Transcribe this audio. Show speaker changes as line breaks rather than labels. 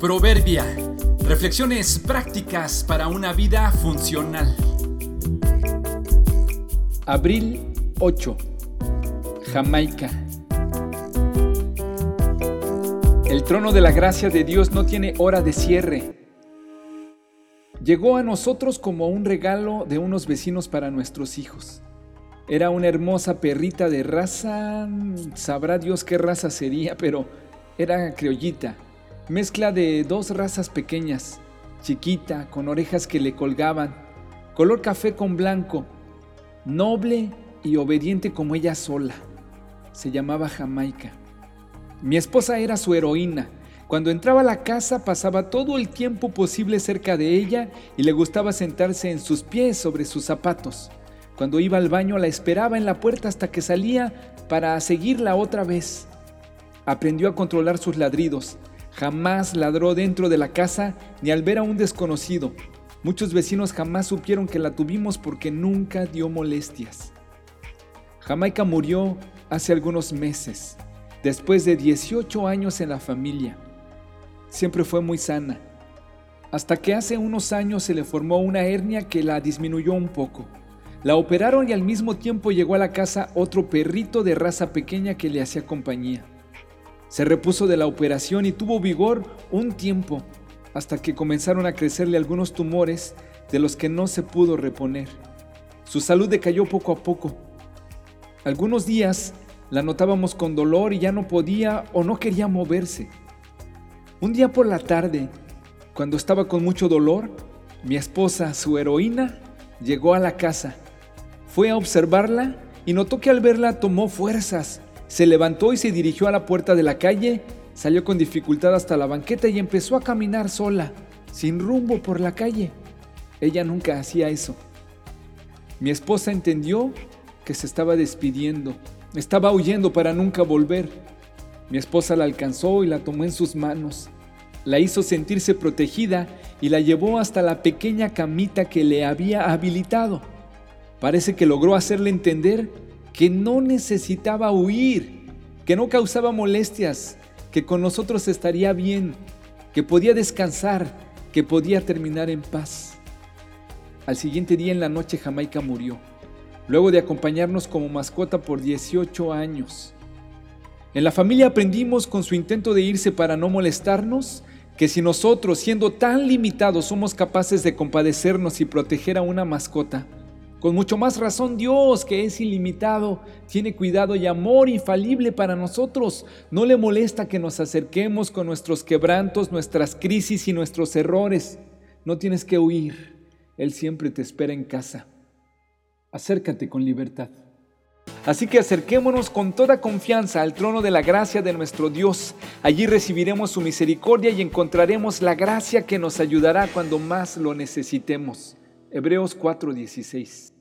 Proverbia. Reflexiones prácticas para una vida funcional.
Abril 8. Jamaica. El trono de la gracia de Dios no tiene hora de cierre. Llegó a nosotros como un regalo de unos vecinos para nuestros hijos. Era una hermosa perrita de raza, sabrá Dios qué raza sería, pero era criollita mezcla de dos razas pequeñas, chiquita, con orejas que le colgaban, color café con blanco, noble y obediente como ella sola. Se llamaba Jamaica. Mi esposa era su heroína. Cuando entraba a la casa pasaba todo el tiempo posible cerca de ella y le gustaba sentarse en sus pies sobre sus zapatos. Cuando iba al baño la esperaba en la puerta hasta que salía para seguirla otra vez. Aprendió a controlar sus ladridos, Jamás ladró dentro de la casa ni al ver a un desconocido. Muchos vecinos jamás supieron que la tuvimos porque nunca dio molestias. Jamaica murió hace algunos meses, después de 18 años en la familia. Siempre fue muy sana, hasta que hace unos años se le formó una hernia que la disminuyó un poco. La operaron y al mismo tiempo llegó a la casa otro perrito de raza pequeña que le hacía compañía. Se repuso de la operación y tuvo vigor un tiempo, hasta que comenzaron a crecerle algunos tumores de los que no se pudo reponer. Su salud decayó poco a poco. Algunos días la notábamos con dolor y ya no podía o no quería moverse. Un día por la tarde, cuando estaba con mucho dolor, mi esposa, su heroína, llegó a la casa. Fue a observarla y notó que al verla tomó fuerzas se levantó y se dirigió a la puerta de la calle, salió con dificultad hasta la banqueta y empezó a caminar sola, sin rumbo por la calle. Ella nunca hacía eso. Mi esposa entendió que se estaba despidiendo, estaba huyendo para nunca volver. Mi esposa la alcanzó y la tomó en sus manos. La hizo sentirse protegida y la llevó hasta la pequeña camita que le había habilitado. Parece que logró hacerle entender que no necesitaba huir, que no causaba molestias, que con nosotros estaría bien, que podía descansar, que podía terminar en paz. Al siguiente día en la noche Jamaica murió, luego de acompañarnos como mascota por 18 años. En la familia aprendimos con su intento de irse para no molestarnos, que si nosotros, siendo tan limitados, somos capaces de compadecernos y proteger a una mascota, con mucho más razón Dios, que es ilimitado, tiene cuidado y amor infalible para nosotros. No le molesta que nos acerquemos con nuestros quebrantos, nuestras crisis y nuestros errores. No tienes que huir. Él siempre te espera en casa. Acércate con libertad. Así que acerquémonos con toda confianza al trono de la gracia de nuestro Dios. Allí recibiremos su misericordia y encontraremos la gracia que nos ayudará cuando más lo necesitemos. Hebreos 4:16.